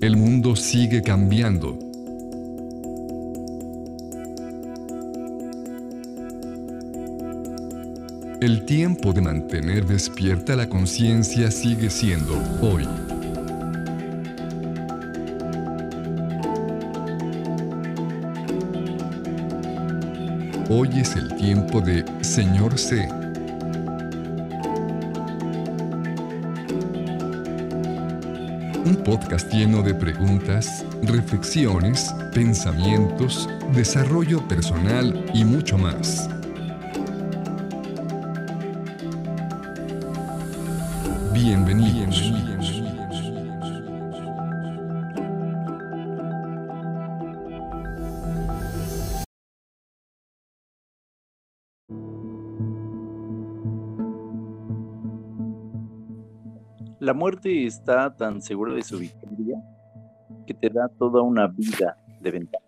El mundo sigue cambiando. El tiempo de mantener despierta la conciencia sigue siendo hoy. Hoy es el tiempo de Señor C. Un podcast lleno de preguntas, reflexiones, pensamientos, desarrollo personal y mucho más. Muerte está tan segura de su victoria que te da toda una vida de ventaja.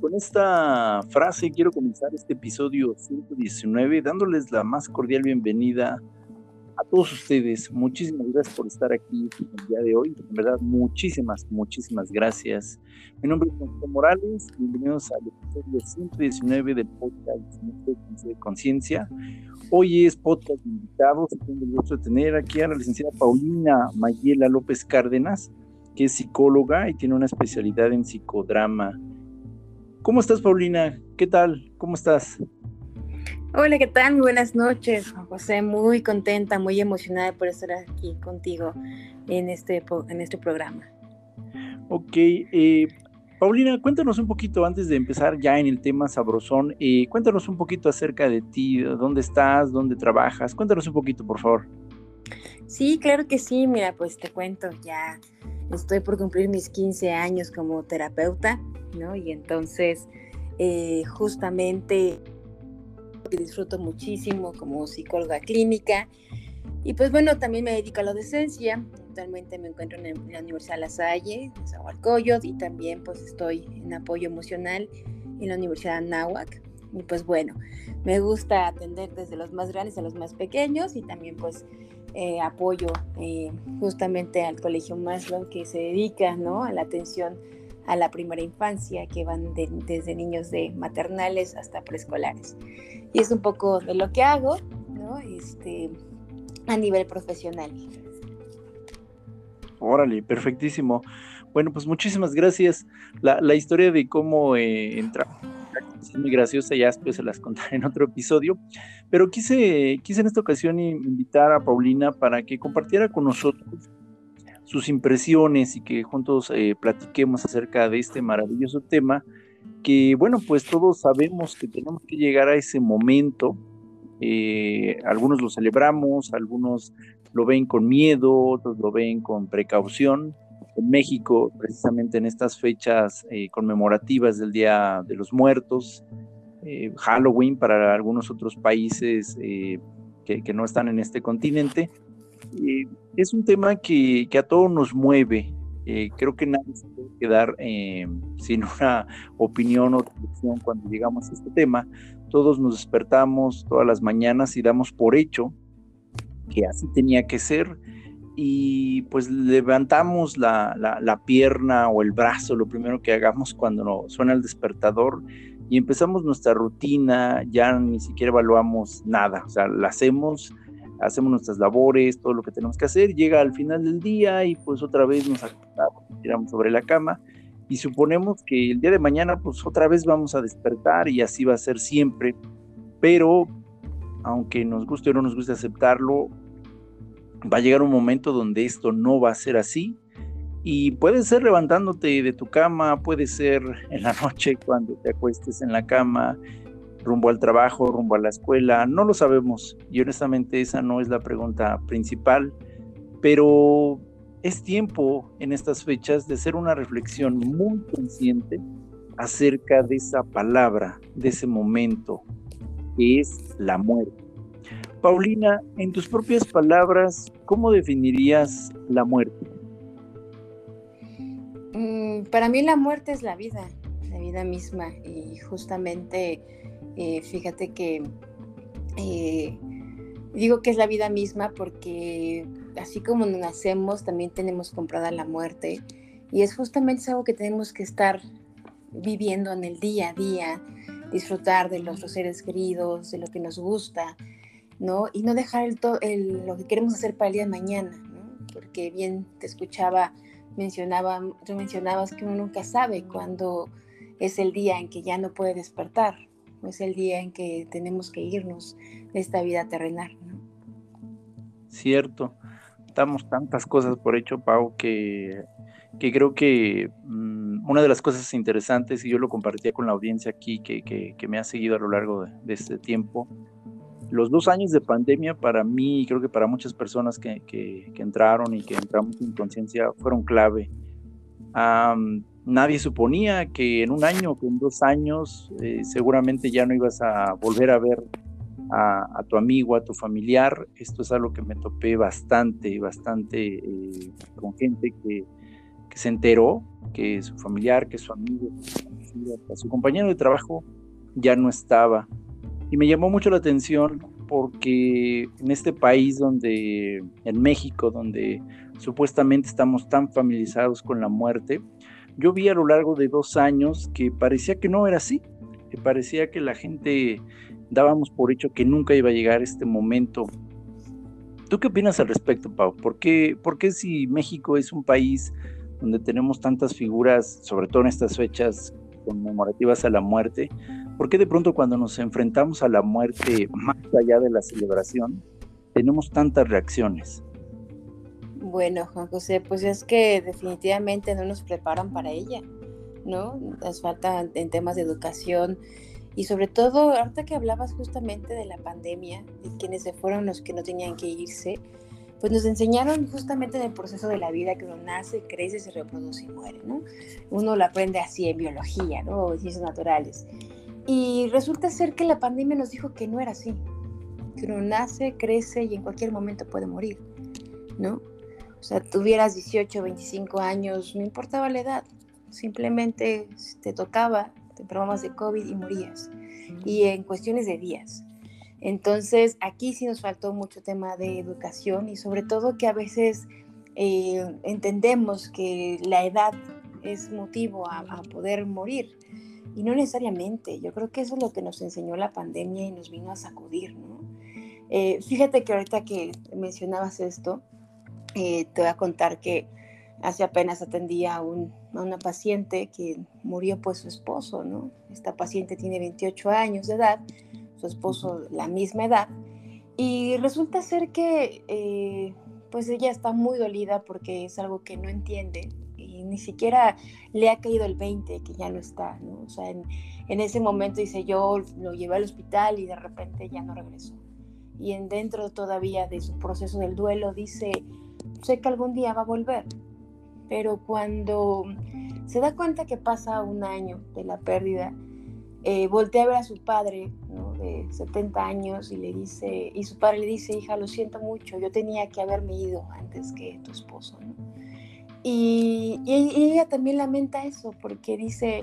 Con esta frase quiero comenzar este episodio 119 dándoles la más cordial bienvenida todos ustedes. Muchísimas gracias por estar aquí el día de hoy. En verdad, muchísimas, muchísimas gracias. Mi nombre es José Morales. Bienvenidos al episodio 119 del podcast de Conciencia. Hoy es podcast de invitados. Tengo el gusto de tener aquí a la licenciada Paulina Mayela López Cárdenas, que es psicóloga y tiene una especialidad en psicodrama. ¿Cómo estás, Paulina? ¿Qué tal? ¿Cómo estás? Hola, ¿qué tal? Buenas noches, José. Muy contenta, muy emocionada por estar aquí contigo en este, en este programa. Ok, eh, Paulina, cuéntanos un poquito antes de empezar ya en el tema sabrosón. Eh, cuéntanos un poquito acerca de ti, dónde estás, dónde trabajas. Cuéntanos un poquito, por favor. Sí, claro que sí. Mira, pues te cuento, ya estoy por cumplir mis 15 años como terapeuta, ¿no? Y entonces, eh, justamente que disfruto muchísimo como psicóloga clínica. Y pues bueno, también me dedico a la docencia. Actualmente me encuentro en la Universidad La Salle, en Zahualcoyot, y también pues estoy en apoyo emocional en la Universidad Nahuac. Y pues bueno, me gusta atender desde los más grandes a los más pequeños y también pues eh, apoyo eh, justamente al Colegio Maslow que se dedica ¿no? a la atención a la primera infancia, que van desde niños de maternales hasta preescolares. Y es un poco de lo que hago, ¿no? Este, a nivel profesional. Órale, perfectísimo. Bueno, pues muchísimas gracias. La, la historia de cómo eh, es muy graciosa, ya después se las contaré en otro episodio, pero quise, quise en esta ocasión invitar a Paulina para que compartiera con nosotros sus impresiones y que juntos eh, platiquemos acerca de este maravilloso tema que, bueno, pues todos sabemos que tenemos que llegar a ese momento. Eh, algunos lo celebramos, algunos lo ven con miedo, otros lo ven con precaución. En México, precisamente en estas fechas eh, conmemorativas del Día de los Muertos, Halloween para algunos otros países que, que, no están en este continente, eh, es un tema que, a todos nos mueve. Eh, creo que nadie se puede quedar eh, sin una opinión o reflexión cuando llegamos a este tema. Todos nos despertamos todas las mañanas y damos por hecho que así tenía que ser y pues levantamos la, la, pierna o el brazo, lo primero que hagamos cuando suena el despertador y empezamos nuestra rutina, ya ni siquiera evaluamos nada, o sea, la hacemos hacemos nuestras labores, todo lo que tenemos que hacer, llega al final del día y pues otra vez nos acostamos, tiramos sobre la cama y suponemos que el día de mañana pues otra vez vamos a despertar y así va a ser siempre, pero aunque nos guste o no nos guste aceptarlo, va a llegar un momento donde esto no va a ser así y puede ser levantándote de tu cama, puede ser en la noche cuando te acuestes en la cama, rumbo al trabajo, rumbo a la escuela, no lo sabemos y honestamente esa no es la pregunta principal, pero es tiempo en estas fechas de hacer una reflexión muy consciente acerca de esa palabra, de ese momento, que es la muerte. Paulina, en tus propias palabras, ¿cómo definirías la muerte? Mm, para mí la muerte es la vida, la vida misma y justamente eh, fíjate que eh, digo que es la vida misma porque así como nacemos, también tenemos comprada la muerte. Y es justamente algo que tenemos que estar viviendo en el día a día, disfrutar de los, seres queridos, de lo que nos gusta, ¿no? Y no dejar el, lo que queremos hacer para el día de mañana. Porque bien te escuchaba, mencionaba, tú mencionabas que uno nunca sabe cuándo es el día en que ya no puede despertar, o es el día en que tenemos que irnos de esta vida terrenal, ¿no? Cierto. Damos tantas cosas por hecho, Pau, que creo que mm, una de las cosas interesantes, y yo lo compartía con la audiencia aquí, que, me ha seguido a lo largo de, este tiempo, los dos años de pandemia para mí, y creo que para muchas personas que, que entraron y que entramos en conciencia, fueron clave. Nadie suponía que en un año, que en dos años, eh, seguramente ya no ibas a volver a ver a, tu amigo, a tu familiar. Esto es algo que me topé bastante, bastante eh, con gente que se enteró que su familiar, que su amigo, su compañero de trabajo ya no estaba. Y me llamó mucho la atención porque en este país donde, en México, donde supuestamente estamos tan familiarizados con la muerte, yo vi a lo largo de dos años que parecía que no era así, que parecía que la gente dábamos por hecho que nunca iba a llegar este momento. ¿Tú qué opinas al respecto, Pau? ¿Por qué, por qué si México es un país donde tenemos tantas figuras, sobre todo en estas fechas conmemorativas a la muerte, ¿por qué de pronto cuando nos enfrentamos a la muerte más allá de la celebración, tenemos tantas reacciones? Bueno, Juan José, pues es que definitivamente no nos preparan para ella, ¿no? Nos falta en temas de educación y sobre todo, ahorita que hablabas justamente de la pandemia, de quienes se fueron los que no tenían que irse, pues nos enseñaron justamente en el proceso de la vida que uno nace, crece, se reproduce y muere, ¿no? Uno lo aprende así en biología, ¿no? En ciencias naturales. Y resulta ser que la pandemia nos dijo que no era así, que uno nace, crece y en cualquier momento puede morir, ¿no? O sea, tuvieras 18, 25 años, no importaba la edad, simplemente te tocaba, te enfermabas de COVID y morías. Y en cuestiones de días. Entonces, aquí sí nos faltó mucho tema de educación y sobre todo que a veces eh, entendemos que la edad es motivo a, poder morir y no necesariamente. Yo creo que eso es lo que nos enseñó la pandemia y nos vino a sacudir, ¿no? Eh, fíjate que ahorita que mencionabas esto, eh, te voy a contar que hace apenas atendía a, a, una paciente que murió pues su esposo, ¿no? Esta paciente tiene 28 años de edad esposo la misma edad. Y resulta ser que eh, pues ella está muy dolida porque es algo que no entiende y ni siquiera le ha caído el 20 que ya no está, ¿no? O sea, en, en ese momento dice yo lo llevé al hospital y de repente ya no regresó. Y en dentro todavía de su proceso del duelo dice, sé que algún día va a volver, pero cuando se da cuenta que pasa un año de la pérdida, eh, voltea a ver a su padre, de 70 años, y le dice, y su padre le dice, hija, lo siento mucho, yo tenía que haberme ido antes que tu esposo, y, ella también lamenta eso, porque dice,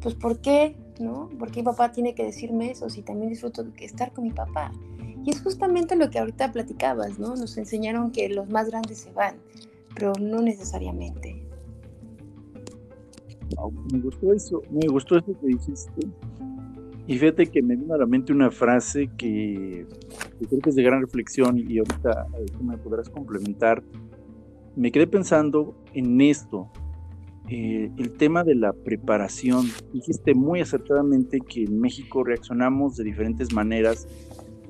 pues, ¿por qué? ¿No? ¿Por qué mi papá tiene que decirme eso si también disfruto de estar con mi papá? Y es justamente lo que ahorita platicabas, ¿no? Nos enseñaron que los más grandes se van, pero no necesariamente. Me gustó eso, me gustó eso que dijiste. Y fíjate que me vino a la mente una frase que, creo que es de gran reflexión y ahorita eh, me podrás complementar. Me quedé pensando en esto, eh, el tema de la preparación. Dijiste muy acertadamente que en México reaccionamos de diferentes maneras.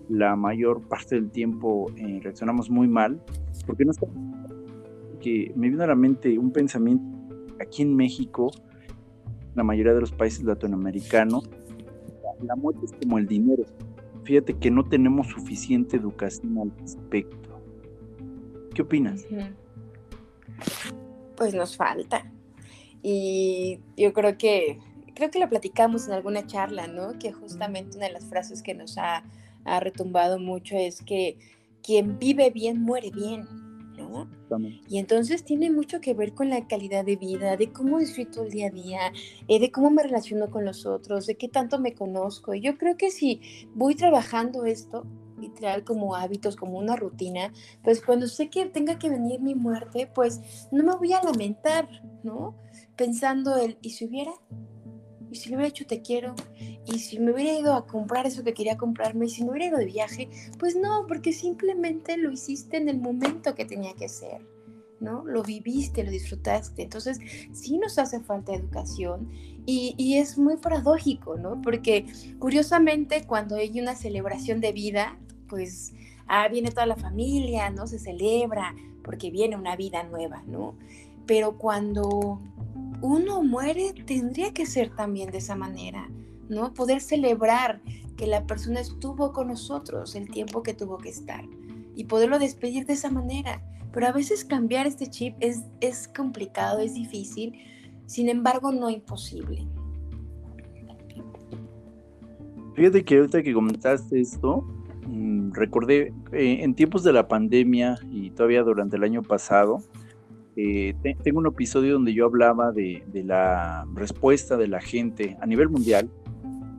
La mayor parte del tiempo eh, reaccionamos muy mal, porque no que me vino a la mente un pensamiento aquí en México la mayoría de los países latinoamericanos, la, muerte es como el dinero. Fíjate que no tenemos suficiente educación al respecto. ¿Qué opinas? Pues nos falta. Y yo creo que, creo que lo platicamos en alguna charla, ¿no? Que justamente una de las frases que nos ha, ha retumbado mucho es que quien vive bien muere bien. Y entonces tiene mucho que ver con la calidad de vida, de cómo disfruto el día a día, eh, de cómo me relaciono con los otros, de qué tanto me conozco. Y yo creo que si voy trabajando esto, literal como hábitos, como una rutina, pues cuando sé que tenga que venir mi muerte, pues no me voy a lamentar, ¿no? Pensando el, ¿y si hubiera? ¿Y si me hubiera hecho te quiero? ¿Y si me hubiera ido a comprar eso que quería comprarme? ¿Y si me hubiera ido de viaje? Pues no, porque simplemente lo hiciste en el momento que tenía que ser. ¿no? Lo viviste, lo disfrutaste. Entonces, sí nos hace falta educación y, es muy paradójico, ¿no? Porque curiosamente cuando hay una celebración de vida, pues ah, viene toda la familia, ¿no? Se celebra porque viene una vida nueva, ¿no? Pero cuando uno muere, tendría que ser también de esa manera, ¿no? Poder celebrar que la persona estuvo con nosotros el tiempo que tuvo que estar y poderlo despedir de esa manera. Pero a veces cambiar este chip es, es complicado, es difícil, sin embargo no imposible. Fíjate que ahorita que comentaste esto, mm, recordé eh, en tiempos de la pandemia y todavía durante el año pasado, eh, tengo un episodio donde yo hablaba de, la respuesta de la gente a nivel mundial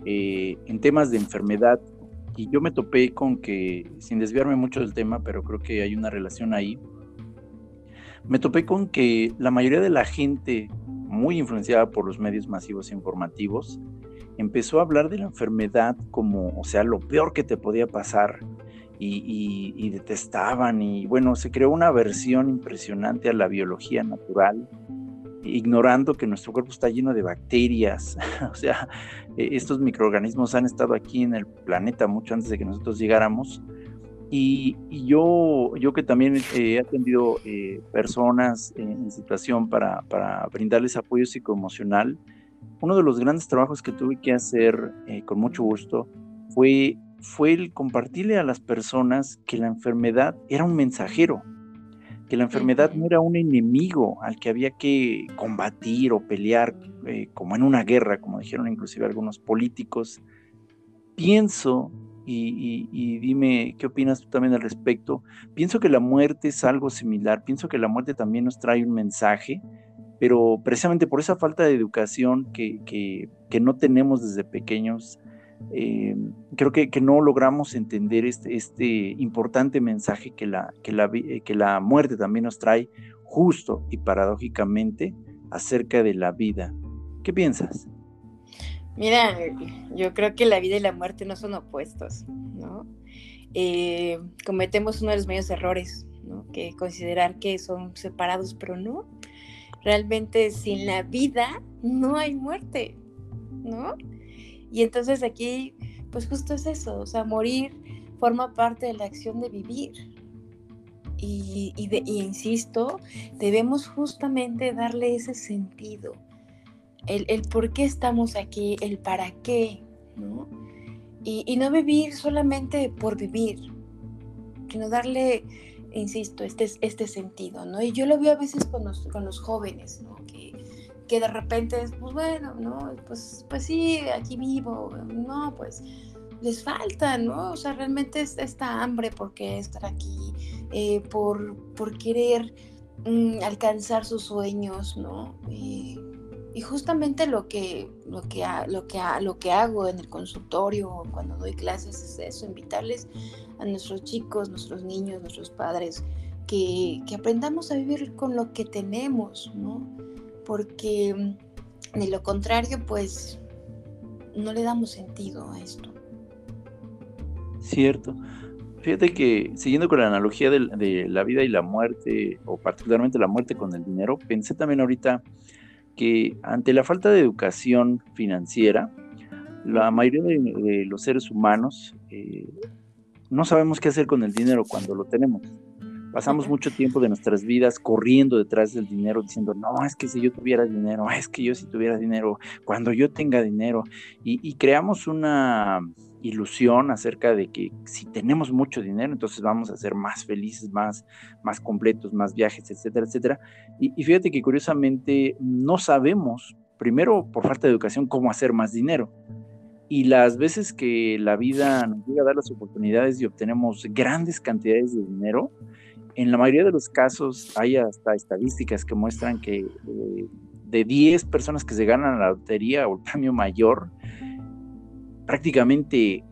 eh, en temas de enfermedad y yo me topé con que, sin desviarme mucho del tema, pero creo que hay una relación ahí, me topé con que la mayoría de la gente, muy influenciada por los medios masivos informativos, empezó a hablar de la enfermedad como, o sea, lo peor que te podía pasar y, detestaban y bueno, se creó una versión impresionante a la biología natural, ignorando que nuestro cuerpo está lleno de bacterias, o sea, e, estos microorganismos han estado aquí en el planeta mucho antes de que nosotros llegáramos. Y, yo, yo que también he atendido eh, personas en, situación para, para, brindarles apoyo psicoemocional, uno de los grandes trabajos que tuve que hacer eh, con mucho gusto fue, fue el compartirle a las personas que la enfermedad era un mensajero, que la enfermedad no era un enemigo al que había que combatir o pelear eh, como en una guerra, como dijeron inclusive algunos políticos. Pienso y, dime qué opinas tú también al respecto. Pienso que la muerte es algo similar, pienso que la muerte también nos trae un mensaje, pero precisamente por esa falta de educación que, que, no tenemos desde pequeños, eh, creo que, no logramos entender este, este importante mensaje que la, que, la, que la muerte también nos trae justo y paradójicamente acerca de la vida. ¿Qué piensas? Mira, yo creo que la vida y la muerte no son opuestos, ¿no? Eh, cometemos uno de los mayores errores, ¿no? Que considerar que son separados, pero no. Realmente sin la vida no hay muerte, ¿no? Y entonces aquí, pues justo es eso, o sea, morir forma parte de la acción de vivir. Y, y insisto, debemos justamente darle ese sentido el, por qué estamos aquí, el para qué, ¿no? Y, no vivir solamente por vivir, sino darle, insisto, este, este sentido, ¿no? Y yo lo veo a veces con los, con los jóvenes, ¿no? Que, de repente es, pues bueno, ¿no? Pues, pues sí, aquí vivo, no, pues les falta, ¿no? O sea, realmente es esta hambre por estar aquí, eh, por, por querer mm, alcanzar sus sueños, ¿no? Eh, y justamente lo que, lo que, lo que, lo que hago en el consultorio cuando doy clases es eso, invitarles a nuestros chicos, nuestros niños, nuestros padres, que, que aprendamos a vivir con lo que tenemos, ¿no? Porque mm, de lo contrario, pues no le damos sentido a esto. Cierto. Fíjate que siguiendo con la analogía de, de, la vida y la muerte, o particularmente la muerte con el dinero, pensé también ahorita que ante la falta de educación financiera, la mayoría de, los seres humanos eh, no sabemos qué hacer con el dinero cuando lo tenemos. Pasamos mucho tiempo de nuestras vidas corriendo detrás del dinero, diciendo, no, es que si yo tuviera dinero, es que yo si tuviera dinero, cuando yo tenga dinero, y creamos una, ilusión acerca de que si tenemos mucho dinero, entonces vamos a ser más felices, más, más completos, más viajes, etcétera, etcétera. Y, fíjate que curiosamente no sabemos, primero por falta de educación, cómo hacer más dinero. Y las veces que la vida nos llega a dar las oportunidades y obtenemos grandes cantidades de dinero, en la mayoría de los casos hay hasta estadísticas que muestran que eh, de 10 personas que se ganan la lotería o el premio mayor, prácticamente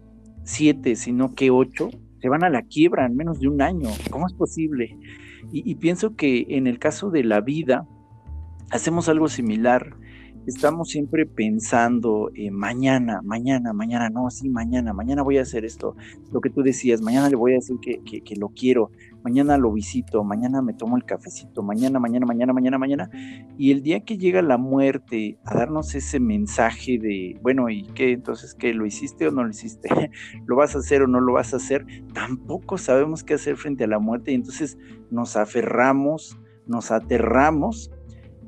siete, sino que ocho, se van a la quiebra en menos de un año. ¿Cómo es posible? y pienso que en el caso de la vida, hacemos algo similar estamos siempre pensando eh, mañana, mañana, mañana, no, sí, mañana, mañana voy a hacer esto, lo que tú decías, mañana le voy a decir que, lo quiero, mañana lo visito, mañana me tomo el cafecito, mañana, mañana, mañana, mañana, mañana, y el día que llega la muerte a darnos ese mensaje de, bueno, ¿y qué? Entonces, ¿qué? ¿Lo hiciste o no lo hiciste? ¿Lo vas a hacer o no lo vas a hacer? Tampoco sabemos qué hacer frente a la muerte y entonces nos aferramos, nos aterramos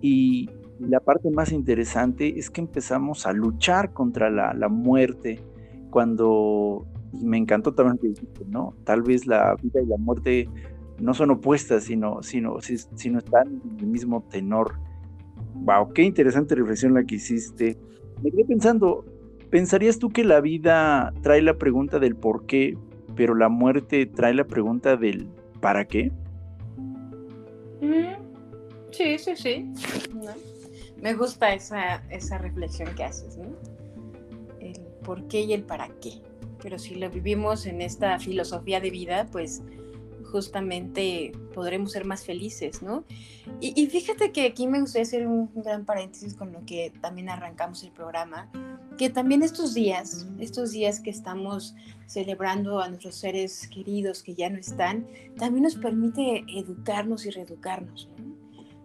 y, la parte más interesante es que empezamos a luchar contra la, muerte cuando, y me encantó también que dijiste, ¿no? Tal vez la vida y la muerte no son opuestas, sino, sino, sino están en el mismo tenor. Wow, qué interesante reflexión la que hiciste. Me quedé pensando, ¿pensarías tú que la vida trae la pregunta del por qué, pero la muerte trae la pregunta del para qué? Mm, sí, sí, sí. Me gusta esa, esa reflexión que haces, ¿no? El por qué y el para qué. Pero si lo vivimos en esta filosofía de vida, pues justamente podremos ser más felices, ¿no? Y, fíjate que aquí me gustaría hacer un gran paréntesis con lo que también arrancamos el programa, que también estos días, estos días que estamos celebrando a nuestros seres queridos que ya no están, también nos permite educarnos y reeducarnos, ¿no?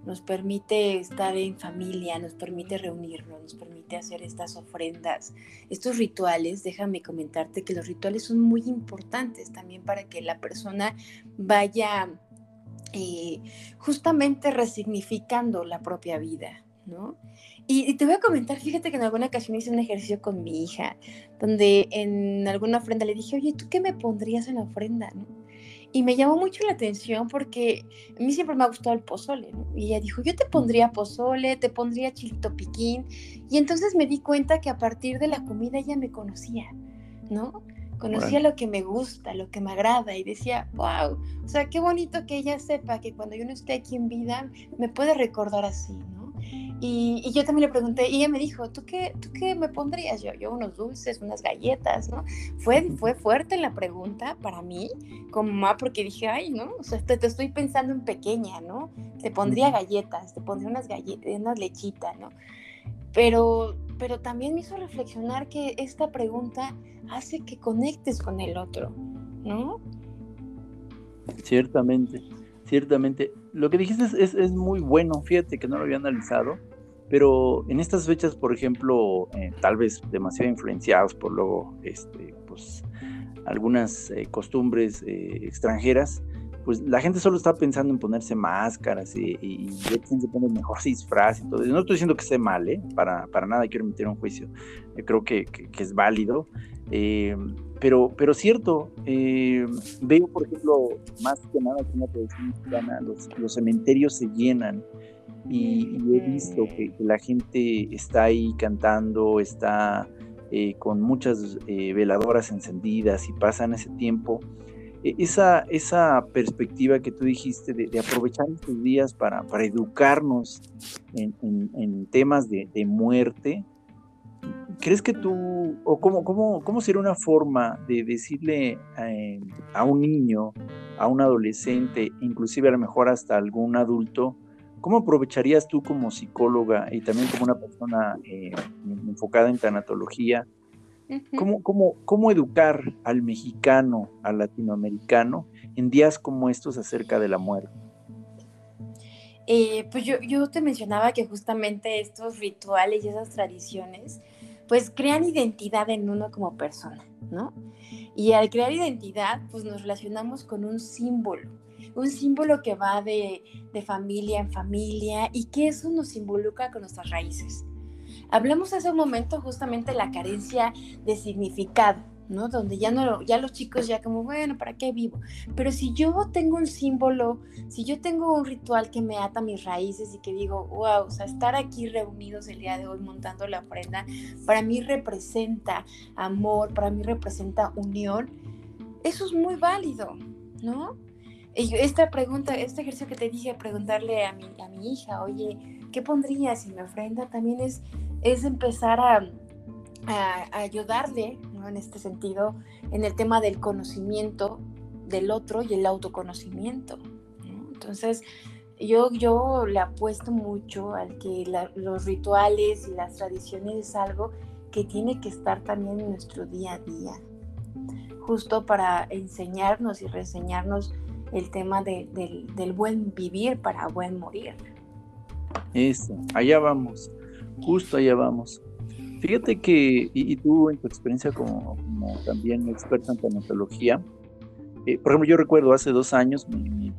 Nos permite estar en familia, nos permite reunirnos, nos permite hacer estas ofrendas, estos rituales. Déjame comentarte que los rituales son muy importantes también para que la persona vaya eh, justamente resignificando la propia vida, ¿no? Y, te voy a comentar, fíjate que en alguna ocasión hice un ejercicio con mi hija, donde en alguna ofrenda le dije, oye, ¿tú qué me pondrías en la ofrenda? ¿no? Y me llamó mucho la atención porque a mí siempre me ha gustado el pozole, ¿no? Y ella dijo, yo te pondría pozole, te pondría chilito piquín. Y entonces me di cuenta que a partir de la comida ella me conocía, ¿no? Conocía lo que me gusta, lo que me agrada y decía, wow, o sea, qué bonito que ella sepa que cuando yo no esté aquí en vida me puede recordar así, ¿no? Y, yo también le pregunté, y ella me dijo, ¿tú qué, ¿tú qué me pondrías? Yo, yo unos dulces, unas galletas, ¿no? Fue, fue fuerte la pregunta para mí, como mamá, porque dije, ay, ¿no? O sea, te, te, estoy pensando en pequeña, ¿no? Te pondría galletas, te pondría unas galletas, unas lechitas, ¿no? Pero, pero también me hizo reflexionar que esta pregunta hace que conectes con el otro, ¿no? Ciertamente, ciertamente. Lo que dijiste es, es, muy bueno, fíjate que no lo había analizado, pero en estas fechas, por ejemplo, eh, tal vez demasiado influenciados por luego este, pues, algunas eh, costumbres eh, extranjeras, pues la gente solo está pensando en ponerse máscaras y, y, se pone mejor disfraz y todo. No estoy diciendo que esté mal, ¿eh? para, para nada quiero meter un juicio. creo que, que, es válido. Pero, pero cierto, veo, por ejemplo, más que nada que una tradición mexicana, los, los cementerios se llenan y, he visto que, la gente está ahí cantando, está eh, con muchas eh, veladoras encendidas y pasan ese tiempo. E, esa, esa perspectiva que tú dijiste de, aprovechar estos días para, para educarnos en, temas de, muerte, ¿crees que tú, o cómo, cómo, cómo sería una forma de decirle eh, a un niño, a un adolescente, inclusive a lo mejor hasta algún adulto, ¿Cómo aprovecharías tú como psicóloga y también como una persona eh, enfocada en tanatología? ¿Cómo, cómo, cómo educar al mexicano, al latinoamericano, en días como estos acerca de la muerte? Eh, pues yo, yo te mencionaba que justamente estos rituales y esas tradiciones, pues crean identidad en uno como persona, ¿no? Y al crear identidad, pues nos relacionamos con un símbolo un símbolo que va de, familia en familia y que eso nos involucra con nuestras raíces. Hablamos hace un momento justamente de la carencia de significado, ¿no? Donde ya no, ya los chicos ya como, bueno, ¿para qué vivo? Pero si yo tengo un símbolo, si yo tengo un ritual que me ata a mis raíces y que digo, wow, o sea, estar aquí reunidos el día de hoy montando la ofrenda, para mí representa amor, para mí representa unión, eso es muy válido, ¿no? esta pregunta, este ejercicio que te dije, preguntarle a mi, a mi hija, oye, ¿qué pondrías en mi ofrenda? También es, es empezar a, a, ayudarle, ¿no? En este sentido, en el tema del conocimiento del otro y el autoconocimiento. Entonces, yo, yo le apuesto mucho al que los rituales y las tradiciones es algo que tiene que estar también en nuestro día a día, justo para enseñarnos y reseñarnos el tema del buen vivir para buen morir. Eso, allá vamos, justo allá vamos. Fíjate que, y, tú en tu experiencia como, también experta en tanatología, eh, por ejemplo, yo recuerdo hace dos años mi,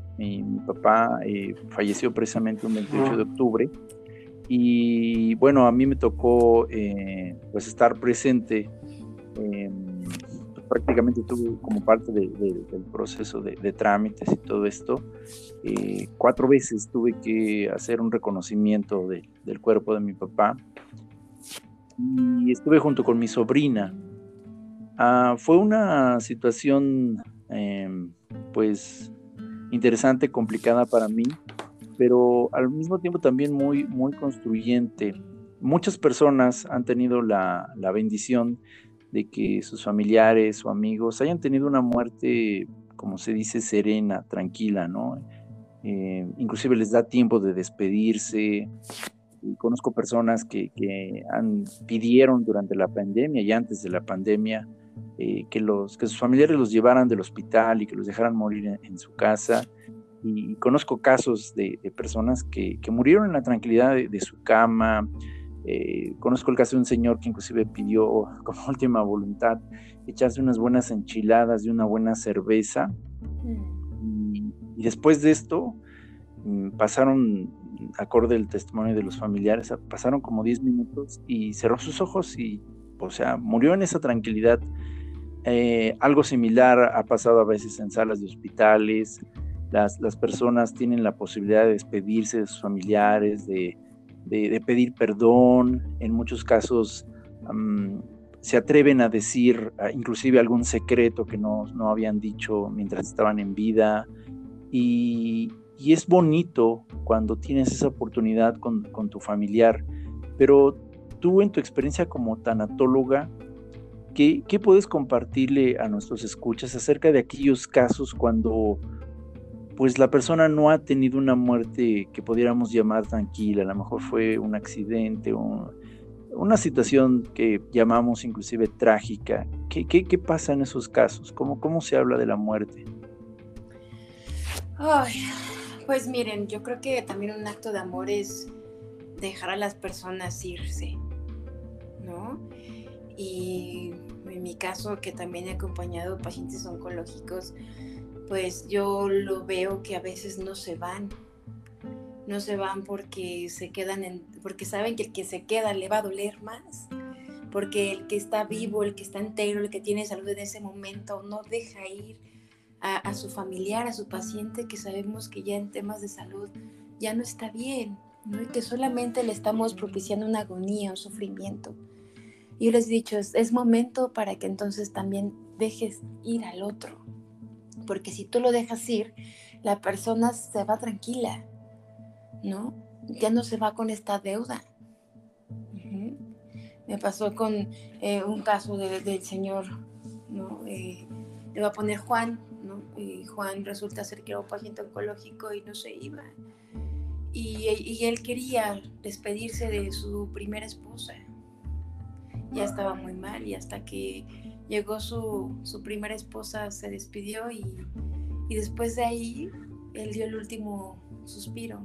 papá eh, falleció precisamente un 28 de octubre y bueno, a mí me tocó eh, pues estar presente prácticamente tuve como parte del proceso de, trámites y todo esto, eh, cuatro veces tuve que hacer un reconocimiento del cuerpo de mi papá y estuve junto con mi sobrina. Ah, fue una situación em, pues interesante, complicada para mí, pero al mismo tiempo también muy, muy construyente. Muchas personas han tenido la, la bendición de que sus familiares o amigos hayan tenido una muerte, como se dice, serena, tranquila, ¿no? Eh, inclusive les da tiempo de despedirse. Conozco personas que, han, pidieron durante la pandemia y antes de la pandemia eh, que, los, que sus familiares los llevaran del hospital y que los dejaran morir en, su casa. Y, conozco casos de, personas que, murieron en la tranquilidad de su cama, eh, conozco el caso de un señor que inclusive pidió como última voluntad echarse unas buenas enchiladas y una buena cerveza. Mm. Y, después de esto mm, pasaron, acorde el testimonio de los familiares, pasaron como 10 minutos y cerró sus ojos y, o sea, murió en esa tranquilidad. Eh, algo similar ha pasado a veces en salas de hospitales. Las, las personas tienen la posibilidad de despedirse de sus familiares, de, de, pedir perdón, en muchos casos se atreven a decir inclusive algún secreto que no, habían dicho mientras estaban en vida y, es bonito cuando tienes esa oportunidad con, tu familiar, pero tú en tu experiencia como tanatóloga, ¿qué, ¿qué puedes compartirle a nuestros escuchas acerca de aquellos casos cuando pues la persona no ha tenido una muerte que pudiéramos llamar tranquila, a lo mejor fue un accidente una situación que llamamos inclusive trágica. ¿Qué, qué, pasa en esos casos? ¿Cómo, ¿Cómo se habla de la muerte? Pues miren, yo creo que también un acto de amor es dejar a las personas irse, ¿no? Y en mi caso, que también he acompañado pacientes oncológicos, pues yo lo veo que a veces no se van. No se van porque se quedan porque saben que el que se queda le va a doler más. Porque el que está vivo, el que está entero, el que tiene salud en ese momento, no deja ir a, su familiar, a su paciente, que sabemos que ya en temas de salud ya no está bien, ¿no? y que solamente le estamos propiciando una agonía, un sufrimiento. Yo les he dicho, es momento para que entonces también dejes ir al otro, porque si tú lo dejas ir, la persona se va tranquila, ¿no? Ya no se va con esta deuda. Me pasó con eh, un caso del señor, ¿no? Eh, le va a poner Juan. Y Juan resulta ser que era un paciente oncológico y no se iba. Y, él quería despedirse de su primera esposa. Ya estaba muy mal y hasta que llegó su, primera esposa, se despidió y, después de ahí él dio el último suspiro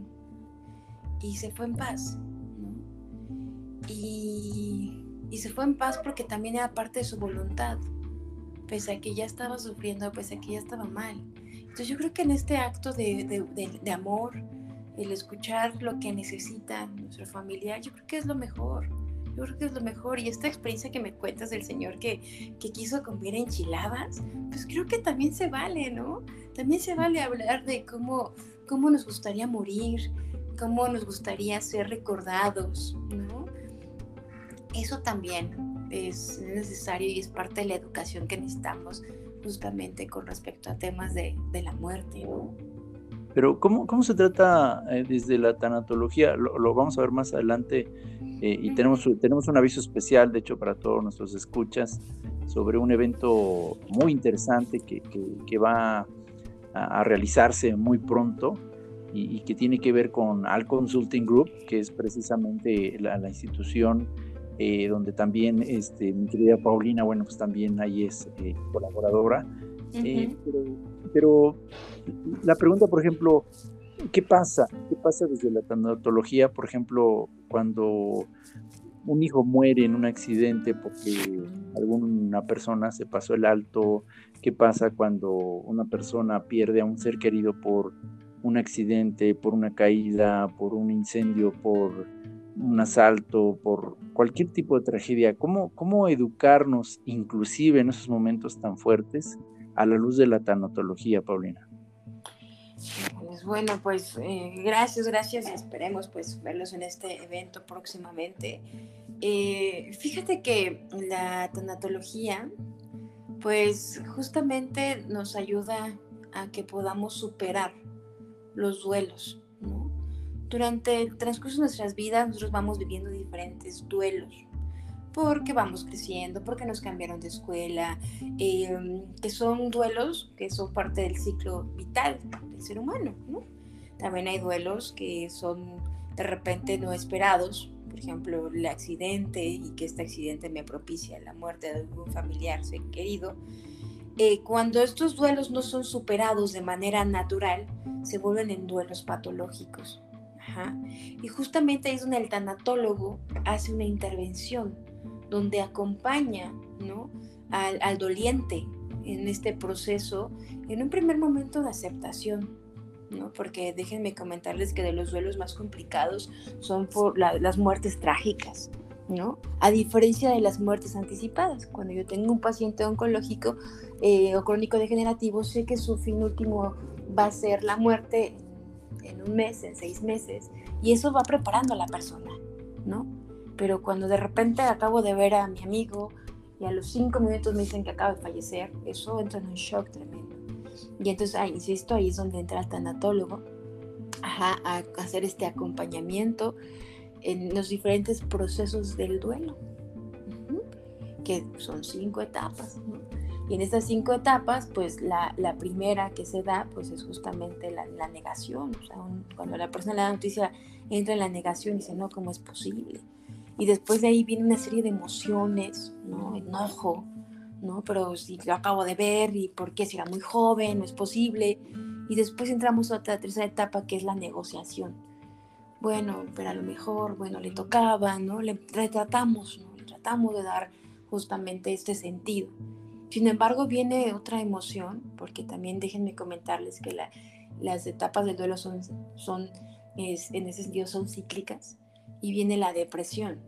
y se fue en paz. Y, se fue en paz porque también era parte de su voluntad, pese a que ya estaba sufriendo, pese a que ya estaba mal. Entonces yo creo que en este acto de, de amor, el escuchar lo que necesita nuestro familiar, yo creo que es lo mejor yo creo que es lo mejor. Y esta experiencia que me cuentas del señor que, que quiso comer enchiladas, pues creo que también se vale, ¿no? También se vale hablar de cómo, cómo nos gustaría morir, cómo nos gustaría ser recordados, ¿no? Eso también es necesario y es parte de la educación que necesitamos justamente con respecto a temas de, de la muerte, ¿no? Pero ¿cómo, cómo se trata eh, desde la tanatología? Lo, lo, vamos a ver más adelante Eh, y tenemos, tenemos un aviso especial, de hecho, para todos nuestros escuchas, sobre un evento muy interesante que, que, va a, realizarse muy pronto y, que tiene que ver con Al Consulting Group, que es precisamente la, la institución eh, donde también este, mi querida Paulina, bueno, pues también ahí es eh, colaboradora. Eh, pero, la pregunta, por ejemplo, ¿qué pasa? ¿Qué pasa desde la tanatología, por ejemplo, cuando un hijo muere en un accidente porque alguna persona se pasó el alto? ¿Qué pasa cuando una persona pierde a un ser querido por un accidente, por una caída, por un incendio, por un asalto, por cualquier tipo de tragedia, ¿cómo, cómo educarnos inclusive en esos momentos tan fuertes a la luz de la tanatología, Paulina? Pues bueno, pues eh, gracias, gracias esperemos pues verlos en este evento próximamente. Eh, fíjate que la tanatología pues justamente nos ayuda a que podamos superar los duelos, durante el transcurso de nuestras vidas nosotros vamos viviendo diferentes duelos, porque vamos creciendo, porque nos cambiaron de escuela, em, que son duelos que son parte del ciclo vital del ser humano. También hay duelos que son de repente no esperados, por ejemplo, el accidente y que este accidente me propicia la muerte de algún familiar ser querido. Eh, cuando estos duelos no son superados de manera natural, se vuelven en duelos patológicos. Y justamente ahí es donde el tanatólogo hace una intervención, donde acompaña ¿no? al, doliente en este proceso, en un primer momento de aceptación, ¿no? porque déjenme comentarles que de los duelos más complicados son por las muertes trágicas. ¿no? A diferencia de las muertes anticipadas. Cuando yo tengo un paciente oncológico eh, o crónico degenerativo, sé que su fin último va a ser la muerte en un mes, en seis meses, y eso va preparando a la persona, ¿no? Pero cuando de repente acabo de ver a mi amigo y a los cinco minutos me dicen que acaba de fallecer, eso entra en un shock tremendo. Y entonces, ah, insisto, ahí es donde entra el tanatólogo a hacer este acompañamiento en los diferentes procesos del duelo, que son cinco etapas, ¿no? Y en estas cinco etapas, pues la, la primera que se da, pues es justamente la, la negación. O sea, cuando la persona le da noticia, entra en la negación y dice, no, ¿cómo es posible? Y después de ahí viene una serie de emociones, ¿no? Enojo, ¿no? Pero si lo acabo de ver y por qué si era muy joven, no es posible. Y después entramos a otra tercera etapa que es la negociación. Bueno, pero a lo mejor, bueno, le tocaba, ¿no? Le retratamos, ¿no? Le tratamos de dar justamente este sentido. Sin embargo, viene otra emoción, porque también déjenme comentarles que las etapas del duelo son, son en ese sentido, son cíclicas, y viene la depresión,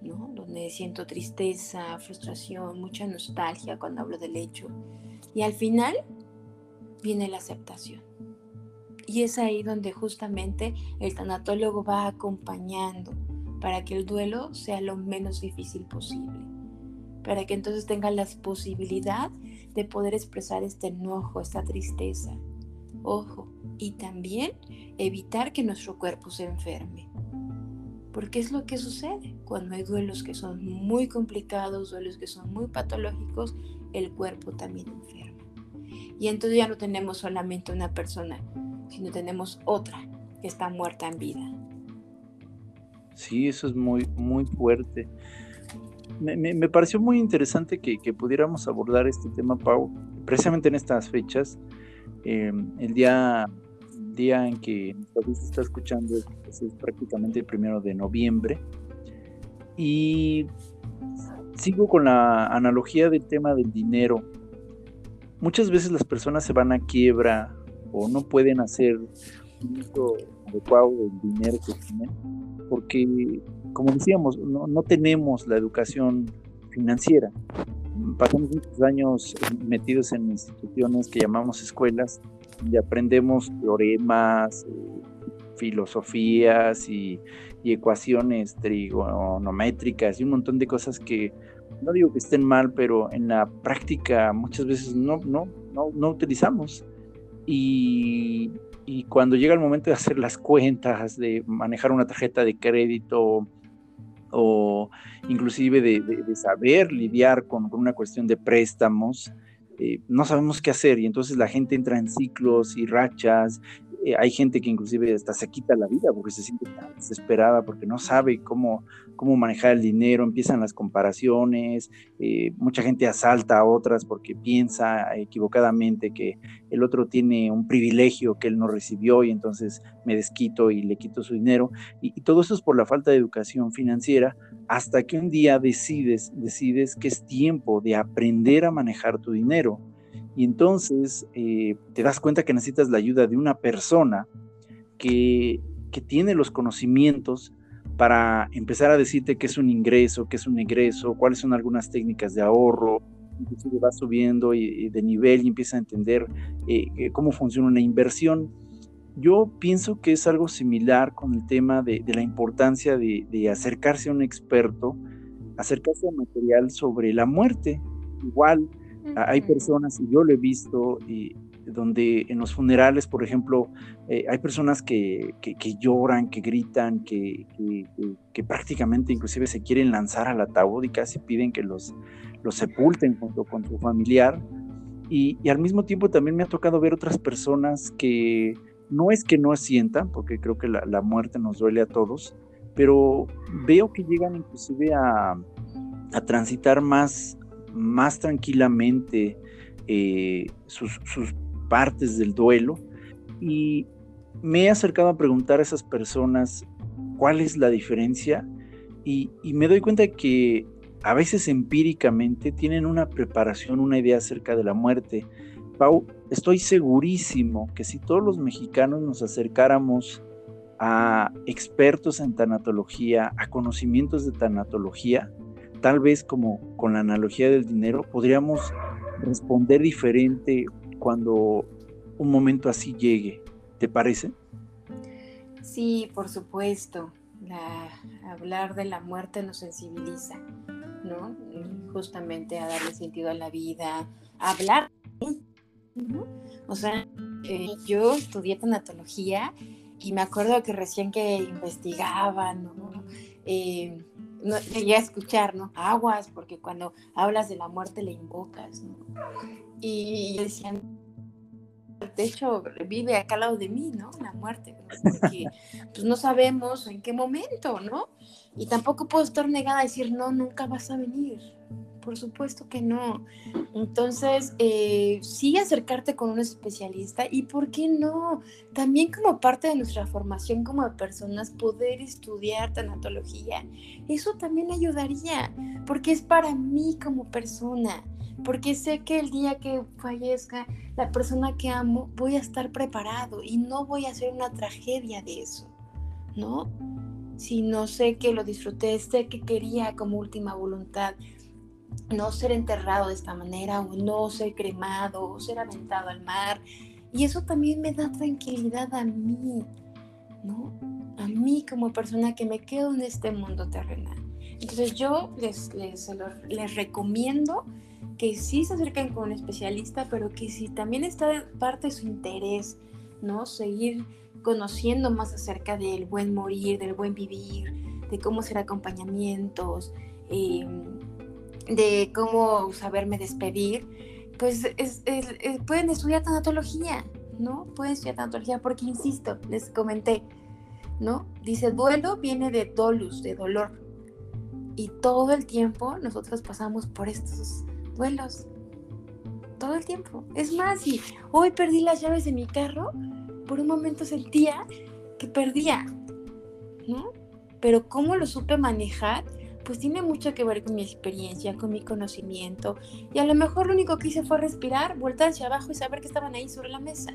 ¿no? donde siento tristeza, frustración, mucha nostalgia cuando hablo del hecho. Y al final viene la aceptación. Y es ahí donde justamente el tanatólogo va acompañando para que el duelo sea lo menos difícil posible para que entonces tengan la posibilidad de poder expresar este enojo, esta tristeza. Ojo, y también evitar que nuestro cuerpo se enferme. Porque es lo que sucede cuando hay duelos que son muy complicados, duelos que son muy patológicos, el cuerpo también enferma. Y entonces ya no tenemos solamente una persona, sino tenemos otra que está muerta en vida. Sí, eso es muy, muy fuerte me, pareció muy interesante que, pudiéramos abordar este tema, Pau, precisamente en estas fechas. Em, el día, día en que se está escuchando es, es, prácticamente el primero de noviembre. Y sigo con la analogía del tema del dinero. Muchas veces las personas se van a quiebra o no pueden hacer un uso adecuado del dinero que tienen porque como decíamos, no, tenemos la educación financiera. Pasamos muchos años metidos en instituciones que llamamos escuelas, donde aprendemos teoremas, eh, filosofías y, ecuaciones trigonométricas y un montón de cosas que no digo que estén mal, pero en la práctica muchas veces no, no, no, no utilizamos. Y, y cuando llega el momento de hacer las cuentas, de manejar una tarjeta de crédito, o inclusive de, saber lidiar con, una cuestión de préstamos, eh, no sabemos qué hacer y entonces la gente entra en ciclos y rachas eh, hay gente que inclusive hasta se quita la vida porque se siente tan desesperada porque no sabe cómo, cómo manejar el dinero, empiezan las comparaciones, eh, mucha gente asalta a otras porque piensa equivocadamente que el otro tiene un privilegio que él no recibió y entonces me desquito y le quito su dinero. Y, y todo eso es por la falta de educación financiera hasta que un día decides, decides que es tiempo de aprender a manejar tu dinero y entonces eh, te das cuenta que necesitas la ayuda de una persona que, tiene los conocimientos para empezar a decirte qué es un ingreso, qué es un egreso, cuáles son algunas técnicas de ahorro, inclusive vas subiendo y, de nivel y empieza a entender eh, cómo funciona una inversión. Yo pienso que es algo similar con el tema de, la importancia de, acercarse a un experto, acercarse a material sobre la muerte. Igual, hay personas, y yo lo he visto, y, donde en los funerales, por ejemplo, eh, hay personas que, lloran, que gritan, que, prácticamente inclusive se quieren lanzar al ataúd y casi piden que los, los sepulten junto con su familiar. Y, al mismo tiempo también me ha tocado ver otras personas que no es que no sientan, porque creo que la, la muerte nos duele a todos, pero veo que llegan inclusive a, a transitar más más tranquilamente eh, sus, partes del duelo y me he acercado a preguntar a esas personas cuál es la diferencia y, me doy cuenta que a veces empíricamente tienen una preparación, una idea acerca de la muerte. Pau, estoy segurísimo que si todos los mexicanos nos acercáramos a expertos en tanatología, a conocimientos de tanatología, tal vez como con la analogía del dinero, podríamos responder diferente cuando un momento así llegue. ¿Te parece? Sí, por supuesto. hablar de la muerte nos sensibiliza, ¿no? Justamente a darle sentido a la vida, a hablar. O sea, eh, yo estudié tanatología y me acuerdo que recién que investigaba, ¿no? Eh, no, llegué escuchar, ¿no? Aguas, porque cuando hablas de la muerte le invocas, ¿no? Y decían, de hecho, vive acá al lado de mí, ¿no? La muerte, porque pues no sabemos en qué momento, ¿no? Y tampoco puedo estar negada a decir, no, nunca vas a venir, por supuesto que no. Entonces, eh, sí acercarte con un especialista y, ¿por qué no? También como parte de nuestra formación como personas, poder estudiar tanatología, eso también ayudaría, porque es para mí como persona, porque sé que el día que fallezca la persona que amo, voy a estar preparado y no voy a hacer una tragedia de eso, ¿no? Si no sé que lo disfruté, sé que quería como última voluntad no ser enterrado de esta manera o no ser cremado o ser aventado al mar. Y eso también me da tranquilidad a mí, ¿no? A mí como persona que me quedo en este mundo terrenal. Entonces yo les, les, les recomiendo que sí se acerquen con un especialista, pero que si también está parte de su interés, ¿no? Seguir conociendo más acerca del buen morir, del buen vivir, de cómo ser acompañamientos, eh, de cómo saberme despedir, pues pueden estudiar tanatología, ¿no? Pueden estudiar tanatología porque, insisto, les comenté, ¿no? Dice, duelo viene de dolus, de dolor. Y todo el tiempo nosotros pasamos por estos duelos. Todo el tiempo. Es más, si hoy perdí las llaves de mi carro, por un momento sentía que perdía, ¿no? Pero cómo lo supe manejar pues tiene mucho que ver con mi experiencia, con mi conocimiento. Y a lo mejor lo único que hice fue respirar, voltar hacia abajo y saber que estaban ahí sobre la mesa.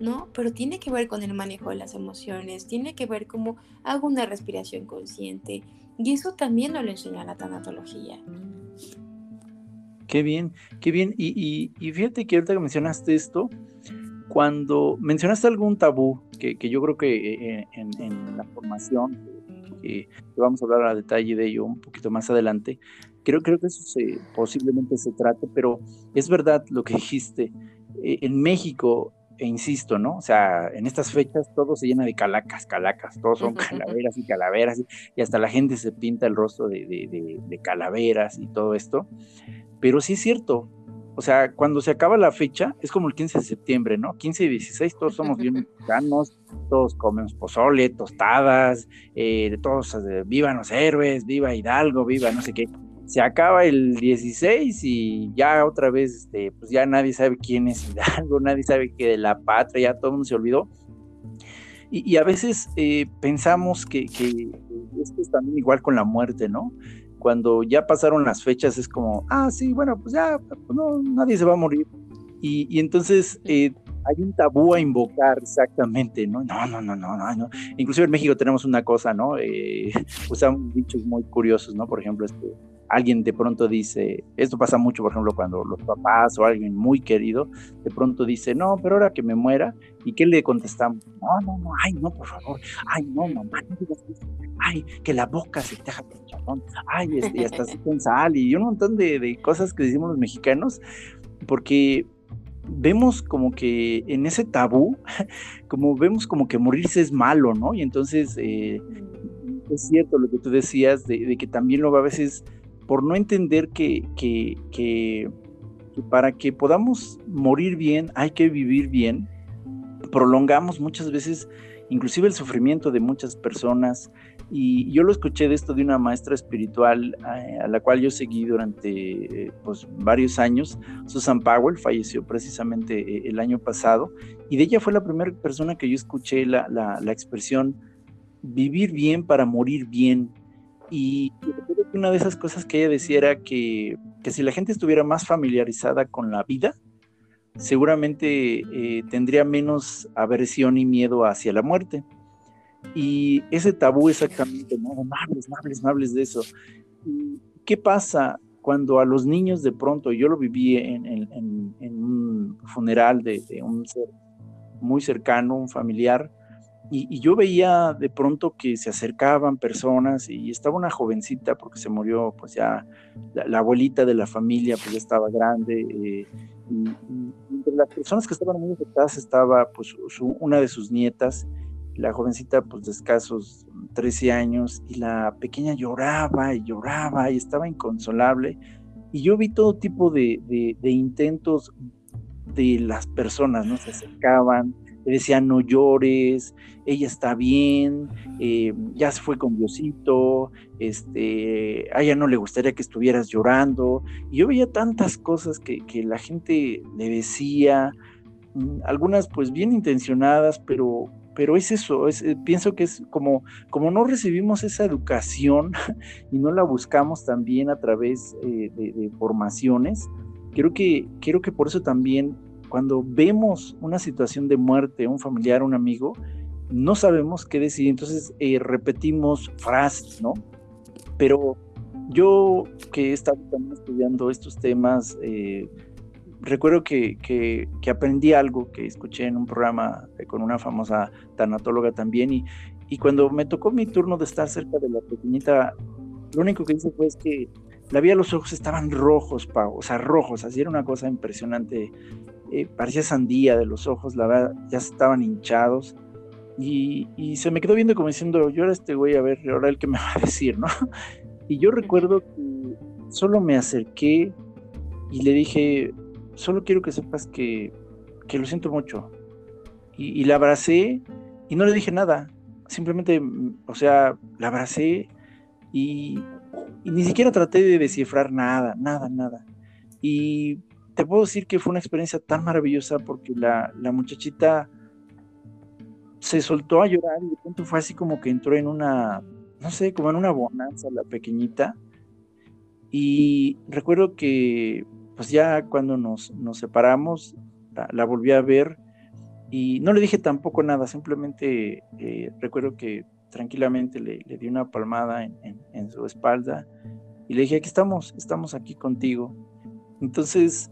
¿No? Pero tiene que ver con el manejo de las emociones, tiene que ver cómo hago una respiración consciente. Y eso también nos lo enseña la tanatología. Qué bien, qué bien. Y, fíjate que ahorita que mencionaste esto, cuando mencionaste algún tabú, que, yo creo que eh, en la formación que, vamos a hablar a detalle de ello un poquito más adelante. Creo, creo que eso posiblemente se trate, pero es verdad lo que dijiste. Eh, en México e insisto, ¿no? O sea, en estas fechas todo se llena de calacas, calacas, todos son calaveras y calaveras, y hasta la gente se pinta el rostro de, calaveras y todo esto. Pero sí es cierto, o sea, cuando se acaba la fecha, es como el 15 de septiembre, ¿no? 15 y 16, todos somos bien mexicanos, todos comemos pozole, tostadas, eh, todos, eh, vivan los héroes, viva Hidalgo, viva no sé qué se acaba el 16 y ya otra vez, este, pues ya nadie sabe quién es Hidalgo, nadie sabe que de la patria, ya todo el mundo se olvidó. Y, a veces eh, pensamos que, esto es también igual con la muerte, ¿no? Cuando ya pasaron las fechas es como, ah, sí, bueno, pues ya, pues no, nadie se va a morir. Y, entonces eh, hay un tabú a invocar exactamente, ¿no? No, no, no, no, no, no. Inclusive en México tenemos una cosa, ¿no? Eh, usamos dichos muy curiosos, ¿no? Por ejemplo, este, alguien de pronto dice, esto pasa mucho, por ejemplo, cuando los papás o alguien muy querido de pronto dice, no, pero ahora que me muera, ¿y qué le contestamos? No, no, no, ay, no, por favor, ay, no, mamá, no digas eso, ay, que la boca se te haga ay, este, y hasta con sal, y un montón de, de cosas que decimos los mexicanos, porque vemos como que en ese tabú, como vemos como que morirse es malo, ¿no? Y entonces eh, es cierto lo que tú decías de, de que también luego a veces por no entender que, que, para que podamos morir bien hay que vivir bien, prolongamos muchas veces inclusive el sufrimiento de muchas personas. Y yo lo escuché de esto de una maestra espiritual eh, a, la cual yo seguí durante pues, varios años. Susan Powell falleció precisamente eh, el año pasado y de ella fue la primera persona que yo escuché la, la, expresión vivir bien para morir bien. Y una de esas cosas que ella decía era que, si la gente estuviera más familiarizada con la vida, seguramente eh, tendría menos aversión y miedo hacia la muerte. Y ese tabú exactamente, ¿no? No hables, no hables, no hables de eso. ¿Qué pasa cuando a los niños de pronto, yo lo viví en, un funeral de, de, un ser muy cercano, un familiar, y, yo veía de pronto que se acercaban personas y estaba una jovencita porque se murió pues ya la, abuelita de la familia pues ya estaba grande eh, y, entre las personas que estaban muy afectadas estaba pues una de sus nietas la jovencita pues de escasos 13 años y la pequeña lloraba y lloraba y estaba inconsolable y yo vi todo tipo de, de, intentos de las personas, ¿no? Se acercaban, le decían no llores, ella está bien, eh, ya se fue con Diosito, este, a ella no le gustaría que estuvieras llorando. Y yo veía tantas cosas que, la gente le decía, mm, algunas pues bien intencionadas, pero, pero es eso, es, eh, pienso que es como, como no recibimos esa educación y no la buscamos también a través eh, de, de, formaciones, creo que, creo que por eso también cuando vemos una situación de muerte, un familiar, un amigo, no sabemos qué decir, entonces eh, repetimos frases, ¿no? Pero yo que he estado también estudiando estos temas, eh, recuerdo que, que, aprendí algo que escuché en un programa con una famosa tanatóloga también, y, y cuando me tocó mi turno de estar cerca de la pequeñita, lo único que hice fue que la vi a los ojos estaban rojos, Pau, o sea, rojos, así era una cosa impresionante eh, parecía sandía de los ojos, la verdad, ya estaban hinchados. Y, se me quedó viendo como diciendo, yo era este güey, a ver, ahora el que me va a decir, ¿no? Y yo recuerdo que solo me acerqué y le dije, solo quiero que sepas que, que lo siento mucho. Y, la abracé y no le dije nada, simplemente, o sea, la abracé y, y ni siquiera traté de descifrar nada, nada, nada. Y te puedo decir que fue una experiencia tan maravillosa porque la, muchachita se soltó a llorar y de pronto fue así como que entró en una, no sé, como en una bonanza la pequeñita. Y recuerdo que pues ya cuando nos, separamos, la, volví a ver y no le dije tampoco nada, simplemente eh, recuerdo que tranquilamente le, di una palmada en, en, su espalda y le dije, aquí estamos, estamos aquí contigo. Entonces,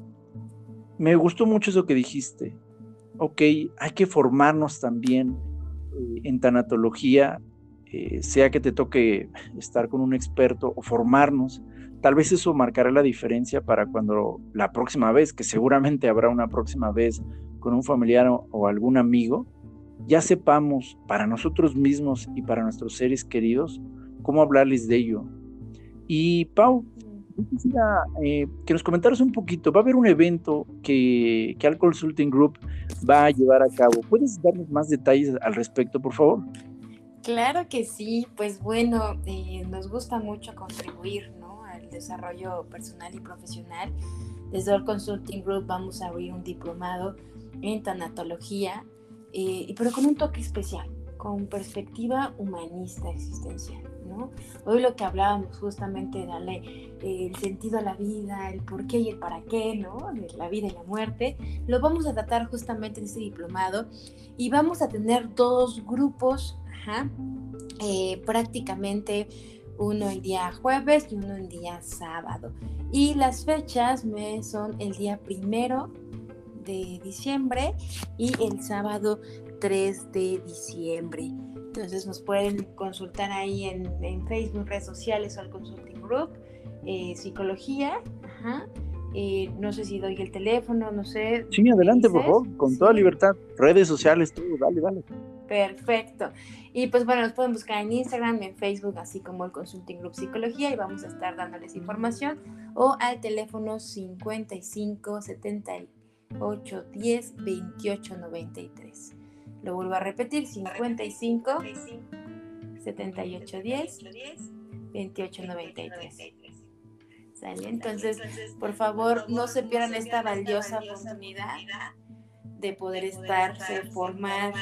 me gustó mucho eso que dijiste. Ok, hay que formarnos también eh, en tanatología, eh, sea que te toque estar con un experto o formarnos. Tal vez eso marcará la diferencia para cuando la próxima vez, que seguramente habrá una próxima vez con un familiar o, algún amigo, ya sepamos para nosotros mismos y para nuestros seres queridos cómo hablarles de ello. Y Pau, quisiera eh, que nos comentaras un poquito. Va a haber un evento que, que Al Consulting Group va a llevar a cabo. ¿Puedes darnos más detalles al respecto, por favor? Claro que sí, pues bueno, eh, nos gusta mucho contribuir desarrollo personal y profesional. Desde All Consulting Group vamos a abrir un diplomado en tanatología, eh, pero con un toque especial, con perspectiva humanista existencial. ¿no? Hoy lo que hablábamos justamente de darle eh, el sentido a la vida, el por qué y el para qué, ¿no? de la vida y la muerte, lo vamos a tratar justamente en este diplomado y vamos a tener dos grupos eh, prácticamente uno el día jueves y uno el día sábado. Y las fechas me son el día primero de diciembre y el sábado 3 de diciembre. Entonces nos pueden consultar ahí en, Facebook, redes sociales o al Consulting Group, eh, psicología. Eh, no sé si doy el teléfono, no sé. Sí, adelante, por favor, con toda libertad. Redes sociales, todo, dale, dale. Perfecto. Y pues bueno, nos pueden buscar en Instagram, en Facebook, así como el Consulting Group Psicología y vamos a estar dándoles información o al teléfono 55 78 10 28 93. Lo vuelvo a repetir, 55 78 10 28 93. ¿Sale? Entonces, por favor, no se pierdan esta valiosa oportunidad de poder estar, formar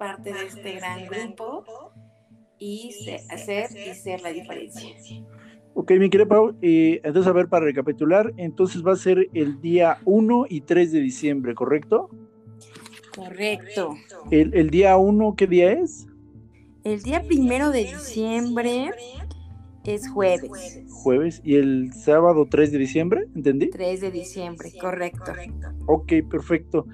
parte de este gran grupo y hacer y ser la diferencia. Ok, mi querida Pau, eh, entonces a ver, para recapitular, entonces va a ser el día 1 y 3 de diciembre, ¿correcto? Correcto. ¿El, el día 1 qué día es? El día primero de diciembre es jueves. Jueves. ¿Y el sábado 3 de diciembre? ¿Entendí? 3 de diciembre, correcto. Ok, perfecto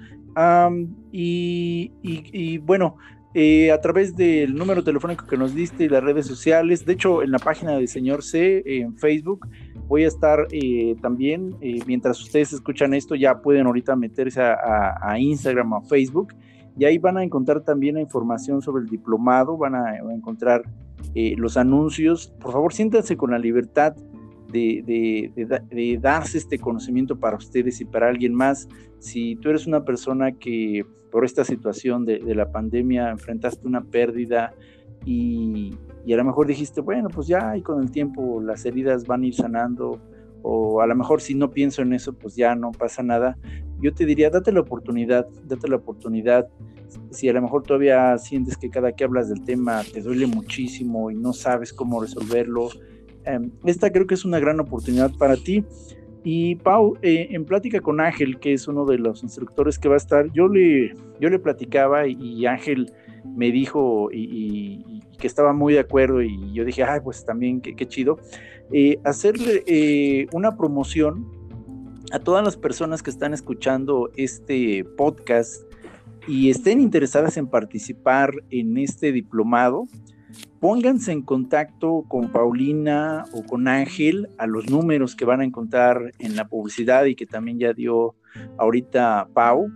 y, bueno, eh, a través del número telefónico que nos diste y las redes sociales, de hecho en la página de Señor C en Facebook, voy a estar eh, también, eh, mientras ustedes escuchan esto, ya pueden ahorita meterse a, Instagram, a Facebook, y ahí van a encontrar también la información sobre el diplomado, van a, encontrar los anuncios. Por favor, siéntanse con la libertad de, darse este conocimiento para ustedes y para alguien más. Si tú eres una persona que por esta situación de, la pandemia enfrentaste una pérdida y, y, a lo mejor dijiste, bueno, pues ya y con el tiempo las heridas van a ir sanando, o a lo mejor si no pienso en eso, pues ya no pasa nada. Yo te diría, date la oportunidad, date la oportunidad. Si a lo mejor todavía sientes que cada que hablas del tema te duele muchísimo y no sabes cómo resolverlo, Em, esta creo que es una gran oportunidad para ti. Y Pau, eh, en plática con Ángel, que es uno de los instructores que va a estar, yo le, yo le platicaba y, Ángel me dijo y, que estaba muy de acuerdo y yo dije, ay, pues también qué, chido, eh, hacerle eh, una promoción a todas las personas que están escuchando este podcast y estén interesadas en participar en este diplomado pónganse en contacto con Paulina o con Ángel a los números que van a encontrar en la publicidad y que también ya dio ahorita Pau.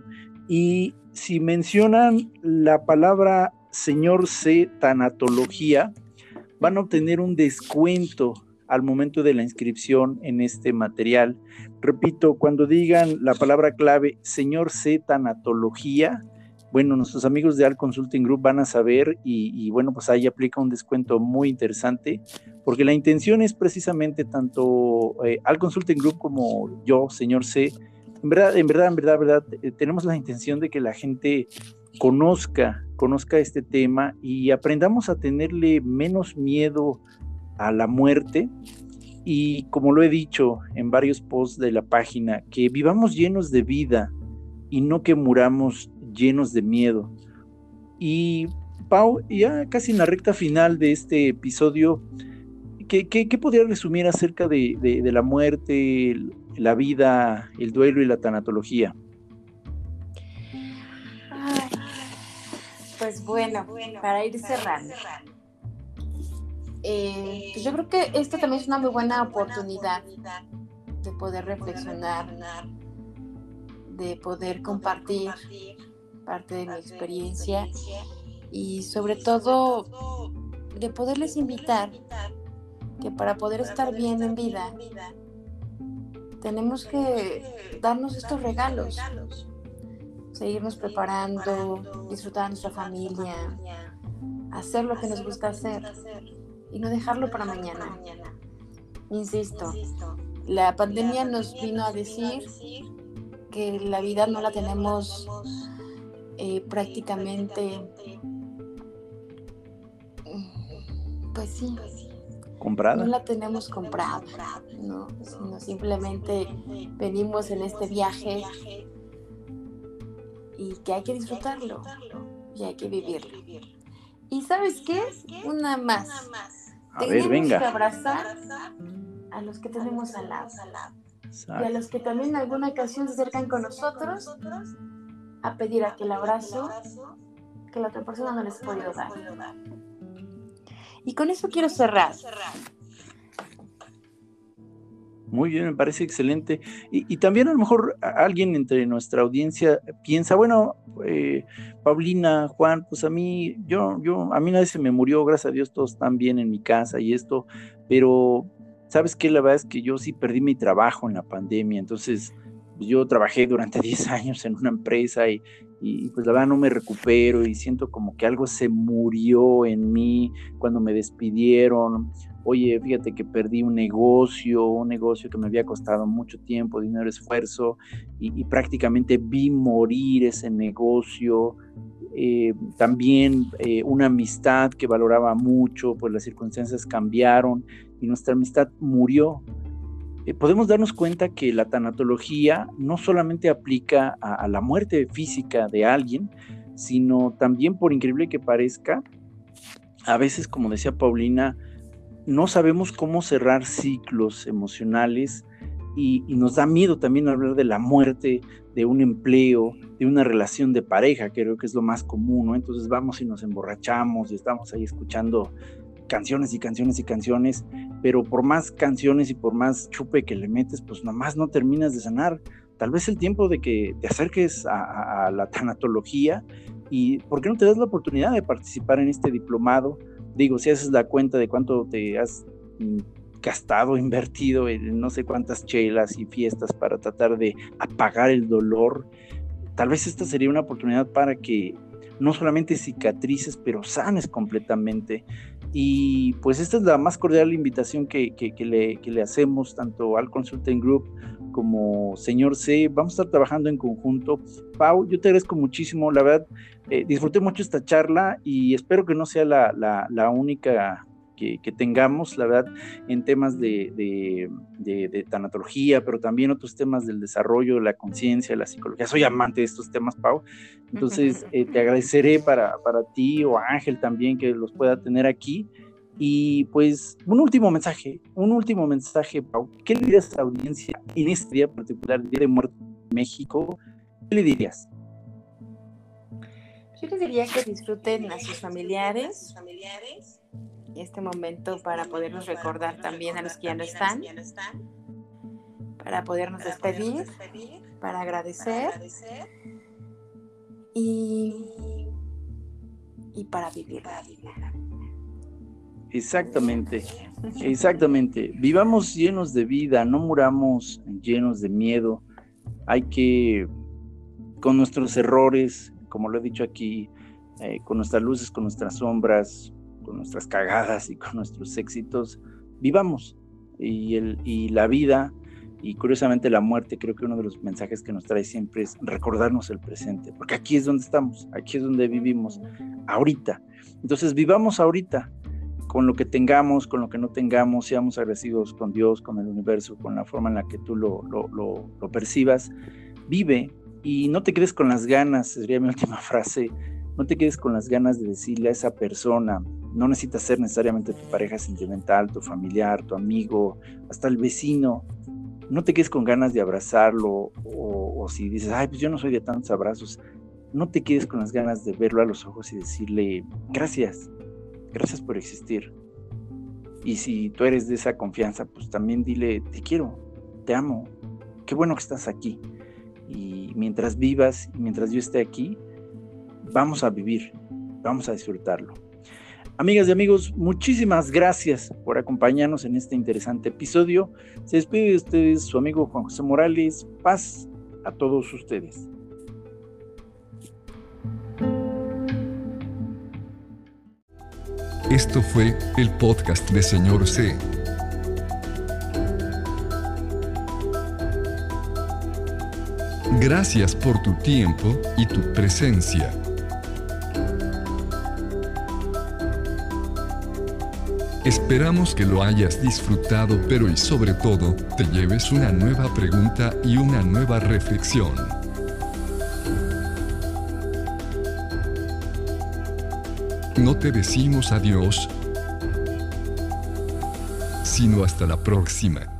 Y si mencionan la palabra señor C, tanatología, van a obtener un descuento al momento de la inscripción en este material. Repito, cuando digan la palabra clave señor C, tanatología, bueno, nuestros amigos de Al Consulting Group van a saber y, bueno, pues ahí aplica un descuento muy interesante, porque la intención es precisamente tanto eh, Al Consulting Group como yo, señor C, en verdad, en verdad, en verdad, verdad, eh, tenemos la intención de que la gente conozca, conozca este tema y aprendamos a tenerle menos miedo a la muerte. Y como lo he dicho en varios posts de la página, que vivamos llenos de vida y no que muramos llenos de miedo. Y Pau, ya casi en la recta final de este episodio, ¿qué, qué, podría resumir acerca de, la muerte, la vida, el duelo y la tanatología? pues bueno, para ir cerrando. Eh, pues yo creo que esto también es una muy buena oportunidad de poder reflexionar de poder compartir parte de mi experiencia y sobre todo de poderles invitar que para poder estar bien en vida tenemos que darnos estos regalos, seguirnos preparando, disfrutar de nuestra familia, hacer lo que nos gusta hacer y no dejarlo para mañana. Insisto, la pandemia nos vino a decir que la vida no la tenemos eh, prácticamente, pues sí, comprada. No la tenemos comprada, ¿no? sino simplemente venimos en este viaje y que hay que disfrutarlo y hay que vivirlo. ¿Y sabes qué? Una más. A ver, venga. que abrazar a los que tenemos al lado. Y a los que también en alguna ocasión se acercan con nosotros a pedir aquel abrazo que la otra persona no les puede dar. Y con eso quiero cerrar. Muy bien, me parece excelente. Y, también a lo mejor alguien entre nuestra audiencia piensa, bueno, eh, Paulina, Juan, pues a mí, yo, yo, a mí nadie se me murió, gracias a Dios todos están bien en mi casa y esto, pero sabes qué, la verdad es que yo sí perdí mi trabajo en la pandemia, entonces pues, yo trabajé durante 10 años en una empresa y, y pues la verdad no me recupero y siento como que algo se murió en mí cuando me despidieron oye, fíjate que perdí un negocio, un negocio que me había costado mucho tiempo, dinero, esfuerzo, y, prácticamente vi morir ese negocio. Eh, también eh, una amistad que valoraba mucho, pues las circunstancias cambiaron y nuestra amistad murió. Eh, podemos darnos cuenta que la tanatología no solamente aplica a la muerte física de alguien, sino también, por increíble que parezca, a veces, como decía Paulina, no sabemos cómo cerrar ciclos emocionales y, nos da miedo también hablar de la muerte, de un empleo, de una relación de pareja, creo que es lo más común, ¿no? Entonces vamos y nos emborrachamos y estamos ahí escuchando canciones y canciones y canciones, pero por más canciones y por más chupe que le metes, pues nomás no terminas de sanar. Tal vez el tiempo de que te acerques a, a la tanatología y por qué no te das la oportunidad de participar en este diplomado, digo, si haces la cuenta de cuánto te has mm, gastado, invertido en no sé cuántas chelas y fiestas para tratar de apagar el dolor, tal vez esta sería una oportunidad para que no solamente cicatrices, pero sanes completamente. Y pues esta es la más cordial invitación que, le, que le hacemos tanto al Consulting Group como señor C. Vamos a estar trabajando en conjunto. Pau, yo te agradezco muchísimo, la verdad, eh, disfruté mucho esta charla y espero que no sea la, única que, tengamos, la verdad, en temas de, tanatología, pero también otros temas del desarrollo, la conciencia, la psicología. Soy amante de estos temas, Pau. Entonces, eh, te agradeceré para, para ti o a Ángel también que los pueda tener aquí. Y pues un último mensaje, un último mensaje, Pau. ¿Qué le dirías a la audiencia en este día particular, Día de Muerte en México? ¿Qué le dirías? Yo les diría que disfruten a sus familiares este momento para podernos recordar también a los que ya no están, para podernos despedir, para agradecer y, y para vivir la vida. Exactamente, exactamente. Vivamos llenos de vida, no muramos llenos de miedo. Hay que, con nuestros errores, como lo he dicho aquí, eh, con nuestras luces, con nuestras sombras, con nuestras cagadas y con nuestros éxitos, vivamos. Y, el, y la vida, y curiosamente la muerte, creo que uno de los mensajes que nos trae siempre es recordarnos el presente, porque aquí es donde estamos, aquí es donde vivimos, ahorita. Entonces vivamos ahorita, con lo que tengamos, con lo que no tengamos, seamos agradecidos con Dios, con el universo, con la forma en la que tú lo, lo, percibas. Vive y no te quedes con las ganas, sería mi última frase, no te quedes con las ganas de decirle a esa persona, no necesitas ser necesariamente tu pareja sentimental, tu familiar, tu amigo, hasta el vecino, no te quedes con ganas de abrazarlo o, o si dices, ay, pues yo no soy de tantos abrazos, no te quedes con las ganas de verlo a los ojos y decirle, gracias, gracias por existir. Y si tú eres de esa confianza, pues también dile, te quiero, te amo, qué bueno que estás aquí. Y mientras vivas mientras yo esté aquí, vamos a vivir, vamos a disfrutarlo. Amigas y amigos, muchísimas gracias por acompañarnos en este interesante episodio. Se despide de ustedes su amigo Juan José Morales. Paz a todos ustedes. Esto fue el podcast de Señor C. Gracias por tu tiempo y tu presencia. Esperamos que lo hayas disfrutado, pero y sobre todo, te lleves una nueva pregunta y una nueva reflexión. No te decimos adiós, sino hasta la próxima.